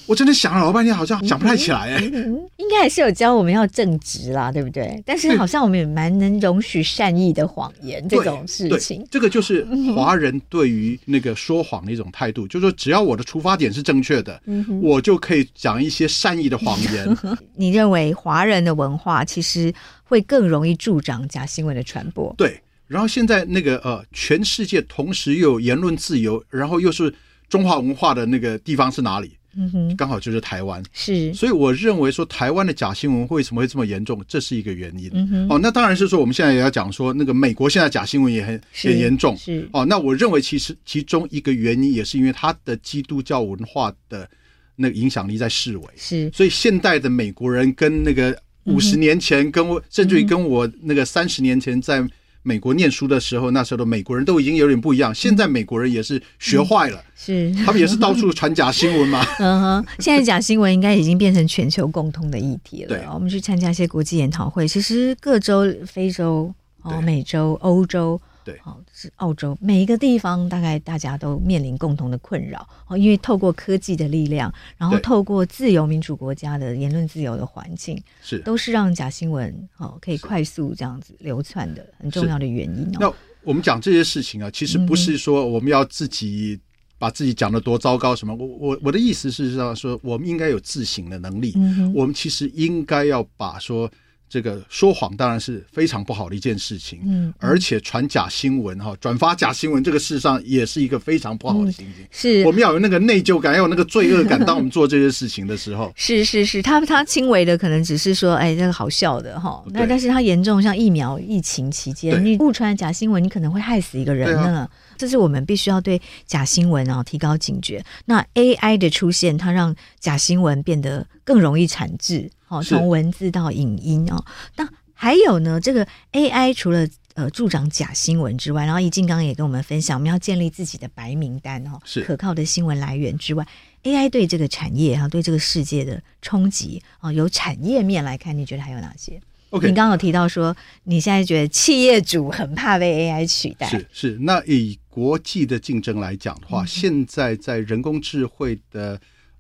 我真的想了老半天，好像想不太起来哎。应该还是有教我们要正直啦，对不对？但是好像我们也蛮能容许善意的谎言这种事情。这个就是华人对于那个说谎的一种态度，就是说只要我的出发点是正确的，我就可以讲一些善意的谎言。你认为华人的文化其实会更容易助长假新闻的传播？对。然后现在那个呃，全世界同时又有言论自由，然后又是中华文化的那个地方是哪里？嗯哼，刚好就是台湾。是，所以我认为说台湾的假新闻为什么会这么严重，这是一个原因。嗯哼，哦，那当然是说我们现在也要讲说那个美国现在假新闻也很很严重。是，哦，那我认为其实其中一个原因也是因为它的基督教文化的那个影响力在示威。是，所以现代的美国人跟那个五十年前跟我，甚至于跟我那个三十年前在。美国念书的时候，那时候的美国人都已经有点不一样。现在美国人也是学坏了，嗯、是他们也是到处传假新闻嘛。嗯哼，现在假新闻应该已经变成全球共通的议题了。对，我们去参加一些国际研讨会，其实各州、非洲、哦、美洲、欧洲。对，哦，是澳洲，每一个地方大概大家都面临共同的困扰哦，因为透过科技的力量，然后透过自由民主国家的言论自由的环境，是。都是让假新闻哦可以快速这样子流窜的很重要的原因哦。那我们讲这些事情啊，其实不是说我们要自己把自己讲的多糟糕什么，我我我的意思是说，说我们应该有自省的能力，嗯，我们其实应该要把说。这个说谎当然是非常不好的一件事情，嗯，而且传假新闻哈，转发假新闻，这个事实上也是一个非常不好的心情。是，我们要有那个内疚感，要有那个罪恶感。当我们做这些事情的时候，是是是，他他轻微的可能只是说，哎，这个好笑的哈，那但是他严重，像疫苗疫情期间，你误传假新闻，你可能会害死一个人呢。这是我们必须要对假新闻啊提高警觉。那 AI 的出现，它让假新闻变得更容易产制。好，从文字到影音哦，那还有呢？这个 AI 除了呃助长假新闻之外，然后宜静刚刚也跟我们分享，我们要建立自己的白名单哦，是可靠的新闻来源之外，AI 对这个产业哈，对这个世界的冲击啊，由产业面来看，你觉得还有哪些？OK，你刚刚有提到说，你现在觉得企业主很怕被 AI 取代，是是。那以国际的竞争来讲的话，嗯、现在在人工智慧的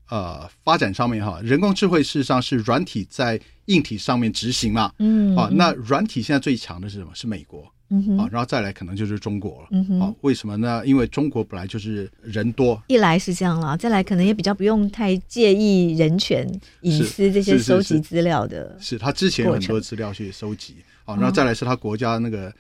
呃发展上面哈，人工智慧事实上是软体在硬体上面执行嘛，嗯啊，那软体现在最强的是什么？是美国。嗯哼，啊，然后再来可能就是中国了。嗯哼，啊，为什么呢？因为中国本来就是人多，一来是这样了，再来可能也比较不用太介意人权、隐私这些收集资料的。是他之前有很多资料去收集，啊，然后再来是他国家那个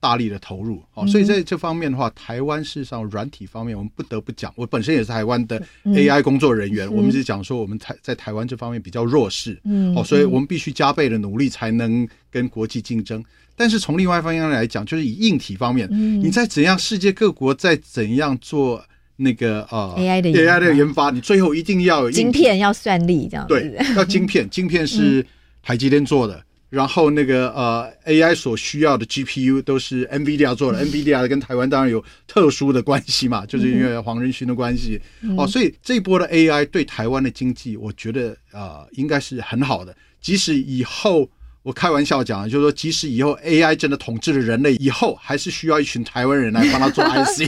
大力的投入，啊，所以在这方面的话，台湾事实上软体方面，我们不得不讲，我本身也是台湾的 AI 工作人员，我们是讲说我们台在台湾这方面比较弱势，嗯，哦，所以我们必须加倍的努力才能跟国际竞争。但是从另外一方面来讲，就是以硬体方面，嗯、你在怎样世界各国在怎样做那个呃 AI 的 AI 的研发，你最后一定要有晶片，要算力这样子。对，要晶片，晶片是台积电做的，嗯、然后那个呃 AI 所需要的 GPU 都是 NVIDIA 做的。嗯、NVIDIA 跟台湾当然有特殊的关系嘛，就是因为黄仁勋的关系、嗯、哦，所以这一波的 AI 对台湾的经济，我觉得呃应该是很好的，即使以后。我开玩笑讲，就是说，即使以后 AI 真的统治了人类，以后还是需要一群台湾人来帮他做 IC，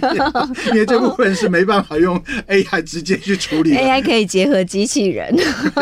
因为这部分是没办法用 AI 直接去处理。AI 可以结合机器人，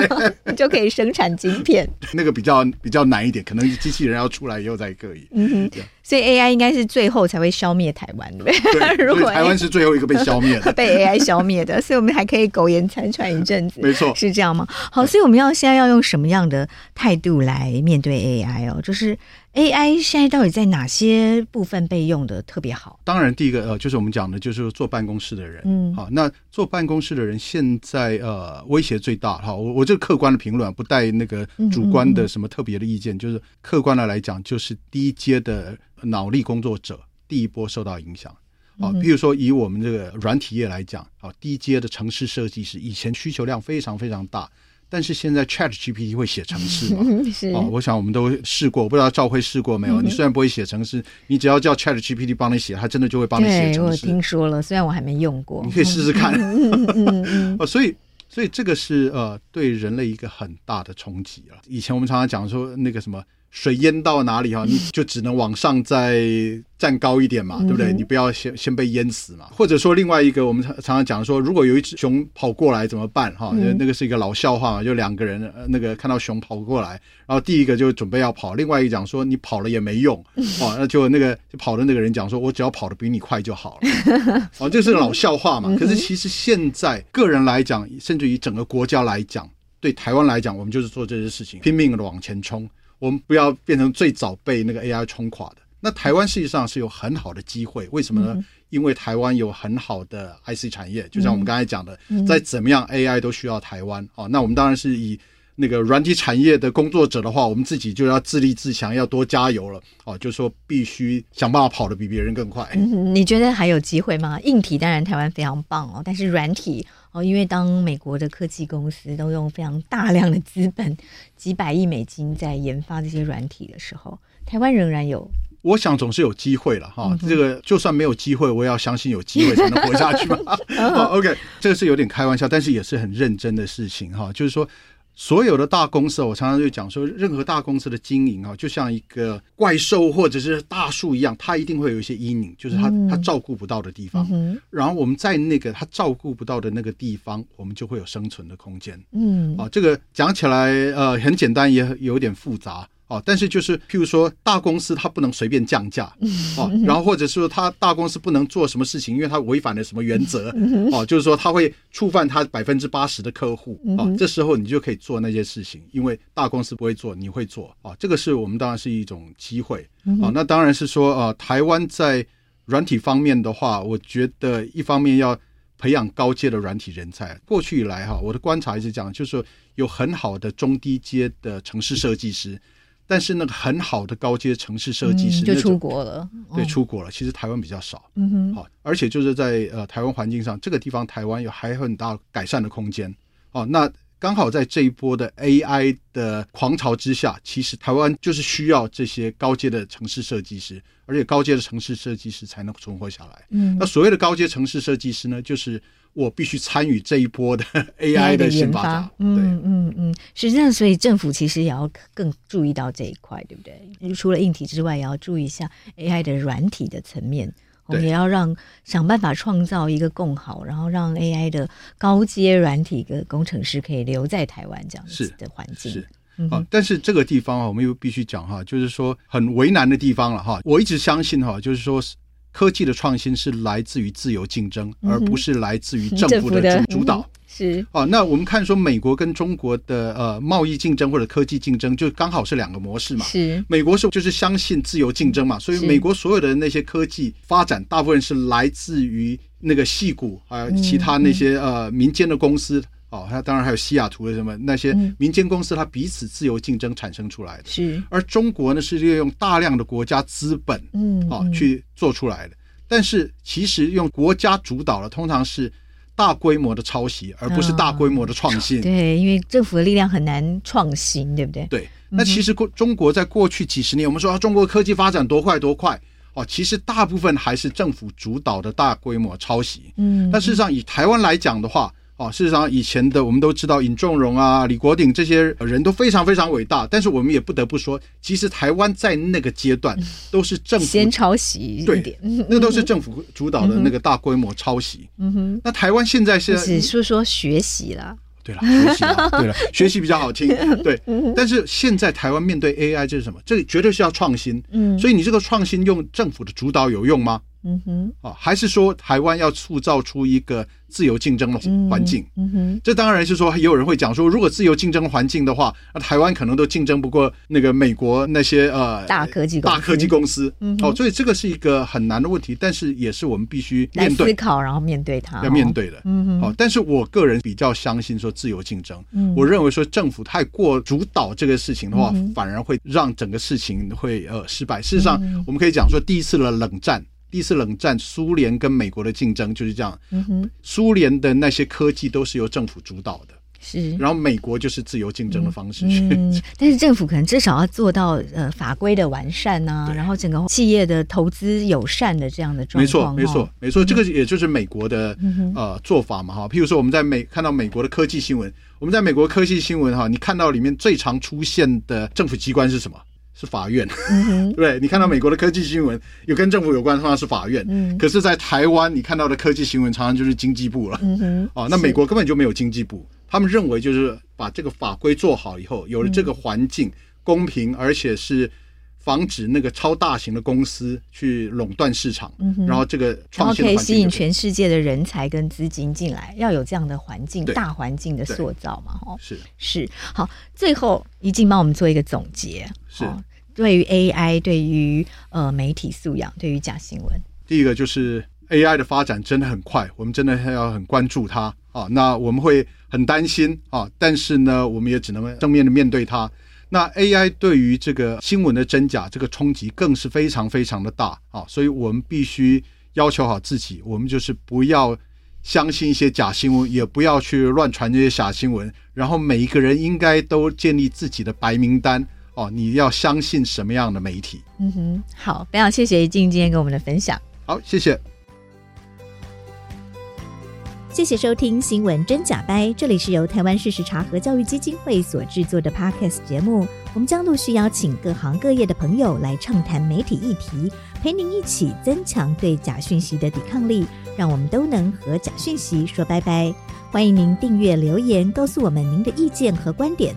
就可以生产晶片。那个比较比较难一点，可能机器人要出来以后才可以。嗯哼。所以 AI 应该是最后才会消灭台湾，对不对？对，如果台湾是最后一个被消灭的，被 AI 消灭的，所以我们还可以苟延残喘一阵子。没错，是这样吗？好，所以我们要现在要用什么样的态度来面对 AI 哦？就是 AI 现在到底在哪些部分被用的特别好？当然，第一个呃，就是我们讲的，就是坐办公室的人。嗯，好，那坐办公室的人现在呃，威胁最大哈。我我这个客观的评论，不带那个主观的什么特别的意见，嗯嗯嗯，就是客观的来讲，就是低阶的。脑力工作者第一波受到影响啊，比如说以我们这个软体业来讲啊，低阶的城市设计师以前需求量非常非常大，但是现在 Chat GPT 会写程式嘛？是啊，我想我们都试过，我不知道赵辉试过没有？你虽然不会写程式，你只要叫 Chat GPT 帮你写，它真的就会帮你写程式。我听说了，虽然我还没用过，你可以试试看。哦，所以所以这个是呃对人类一个很大的冲击啊。以前我们常常讲说那个什么。水淹到哪里哈，你就只能往上再站高一点嘛，对不对？你不要先先被淹死嘛。或者说另外一个，我们常常讲说，如果有一只熊跑过来怎么办哈？那个是一个老笑话嘛，就两个人那个看到熊跑过来，然后第一个就准备要跑，另外一个讲说你跑了也没用哦，那就那个就跑的那个人讲说，我只要跑得比你快就好了。哦，这是老笑话嘛。可是其实现在个人来讲，甚至于整个国家来讲，对台湾来讲，我们就是做这些事情，拼命的往前冲。我们不要变成最早被那个 AI 冲垮的。那台湾实际上是有很好的机会，为什么呢？嗯、因为台湾有很好的 IC 产业，就像我们刚才讲的，再、嗯、怎么样 AI 都需要台湾。哦，那我们当然是以那个软体产业的工作者的话，我们自己就要自立自强，要多加油了。哦，就是说必须想办法跑得比别人更快。嗯，你觉得还有机会吗？硬体当然台湾非常棒哦，但是软体。哦，因为当美国的科技公司都用非常大量的资本，几百亿美金在研发这些软体的时候，台湾仍然有。我想总是有机会了哈。这个就算没有机会，我也要相信有机会才能活下去嘛。好，OK，这个是有点开玩笑，但是也是很认真的事情哈。就是说。所有的大公司，我常常就讲说，任何大公司的经营啊，就像一个怪兽或者是大树一样，它一定会有一些阴影，就是它它照顾不到的地方。然后我们在那个它照顾不到的那个地方，我们就会有生存的空间。嗯，啊，这个讲起来呃很简单，也有点复杂。哦，但是就是譬如说，大公司它不能随便降价，哦，然后或者是说，它大公司不能做什么事情，因为它违反了什么原则，哦，就是说它会触犯它百分之八十的客户，哦，这时候你就可以做那些事情，因为大公司不会做，你会做，哦，这个是我们当然是一种机会，哦，那当然是说，呃，台湾在软体方面的话，我觉得一方面要培养高阶的软体人才，过去以来哈，我的观察一直讲，就是说有很好的中低阶的城市设计师。但是那个很好的高阶城市设计师、嗯、就出国了，对，出国了。其实台湾比较少，嗯哼，好，而且就是在呃台湾环境上，这个地方台湾有还有很大改善的空间。哦，那刚好在这一波的 AI 的狂潮之下，其实台湾就是需要这些高阶的城市设计师，而且高阶的城市设计师才能存活下来。嗯，那所谓的高阶城市设计师呢，就是我必须参与这一波的 AI 的新发展。嗯嗯嗯，实际上，所以政府其实也要更注意到这一块，对不对？除了硬体之外，也要注意一下 AI 的软体的层面。我们也要让想办法创造一个更好，然后让 AI 的高阶软体的工程师可以留在台湾这样子的环境。是，啊，但是这个地方啊，我们又必须讲哈，就是说很为难的地方了哈。我一直相信哈，就是说科技的创新是来自于自由竞争，而不是来自于政府的主主导。是。啊，那我们看说美国跟中国的呃贸易竞争或者科技竞争，就刚好是两个模式嘛。是。美国是就是相信自由竞争嘛，所以美国所有的那些科技发展，大部分是来自于那个矽谷还有其他那些呃民间的公司哦，它当然还有西雅图的什么那些民间公司，它彼此自由竞争产生出来的。是而中国呢，是利用大量的国家资本，嗯，哦去做出来的。但是其实用国家主导的，通常是。大规模的抄袭，而不是大规模的创新。哦。对，因为政府的力量很难创新，对不对？对。那其实过中国在过去几十年，我们说中国科技发展多快多快哦，其实大部分还是政府主导的大规模抄袭。嗯。但事实上，以台湾来讲的话。哦，事实上，以前的我们都知道尹仲荣啊、李国鼎这些人都非常非常伟大，但是我们也不得不说，其实台湾在那个阶段都是政府先抄袭一点，对，那都是政府主导的那个大规模抄袭。嗯哼，那台湾现在是只是说学习了，对了，学习了，对了，学习比较好听，对。但是现在台湾面对 AI 这是什么？这里绝对是要创新。嗯，所以你这个创新用政府的主导有用吗？嗯哼，啊，还是说台湾要塑造出一个自由竞争的环境？嗯哼，这当然是说，也有人会讲说，如果自由竞争环境的话，那台湾可能都竞争不过那个美国那些呃大科技大科技公司。嗯，哦，所以这个是一个很难的问题，但是也是我们必须面对思考，然后面对它，要面对的。嗯哼，好，但是我个人比较相信说自由竞争。嗯，我认为说政府太过主导这个事情的话，反而会让整个事情会呃失败。事实上，我们可以讲说第一次的冷战。第一次冷战，苏联跟美国的竞争就是这样。嗯哼，苏联的那些科技都是由政府主导的，是。然后美国就是自由竞争的方式去。嗯，但是政府可能至少要做到呃法规的完善呐，啊，然后整个企业的投资友善的这样的状况。没错，没错，没错，这个也就是美国的呃做法嘛哈。譬如说我们在美看到美国的科技新闻，我们在美国科技新闻哈，你看到里面最常出现的政府机关是什么？是法院，嗯、对，你看到美国的科技新闻有跟政府有关，通常是法院。嗯，可是，在台湾你看到的科技新闻常常就是经济部了。嗯哼，哦，那美国根本就没有经济部，他们认为就是把这个法规做好以后，有了这个环境、嗯、公平，而且是防止那个超大型的公司去垄断市场。然后这个创新可以吸引全世界的人才跟资金进来，要有这样的环境，大环境的塑造嘛。哦，是是。好，最后宜敬帮我们做一个总结。是。对于 AI，对于呃媒体素养，对于假新闻，第一个就是 AI 的发展真的很快，我们真的要很关注它啊。那我们会很担心啊，但是呢，我们也只能正面的面对它。那 AI 对于这个新闻的真假这个冲击更是非常非常的大啊，所以我们必须要求好自己，我们就是不要相信一些假新闻，也不要去乱传这些假新闻。然后每一个人应该都建立自己的白名单。哦，你要相信什么样的媒体？嗯哼，好，非常谢谢一静今天跟我们的分享。好，谢谢，谢谢收听《新闻真假掰》，这里是由台湾事实查核教育基金会所制作的 Podcast 节目。我们将陆续邀请各行各业的朋友来畅谈媒体议题，陪您一起增强对假讯息的抵抗力，让我们都能和假讯息说拜拜。欢迎您订阅留言，告诉我们您的意见和观点。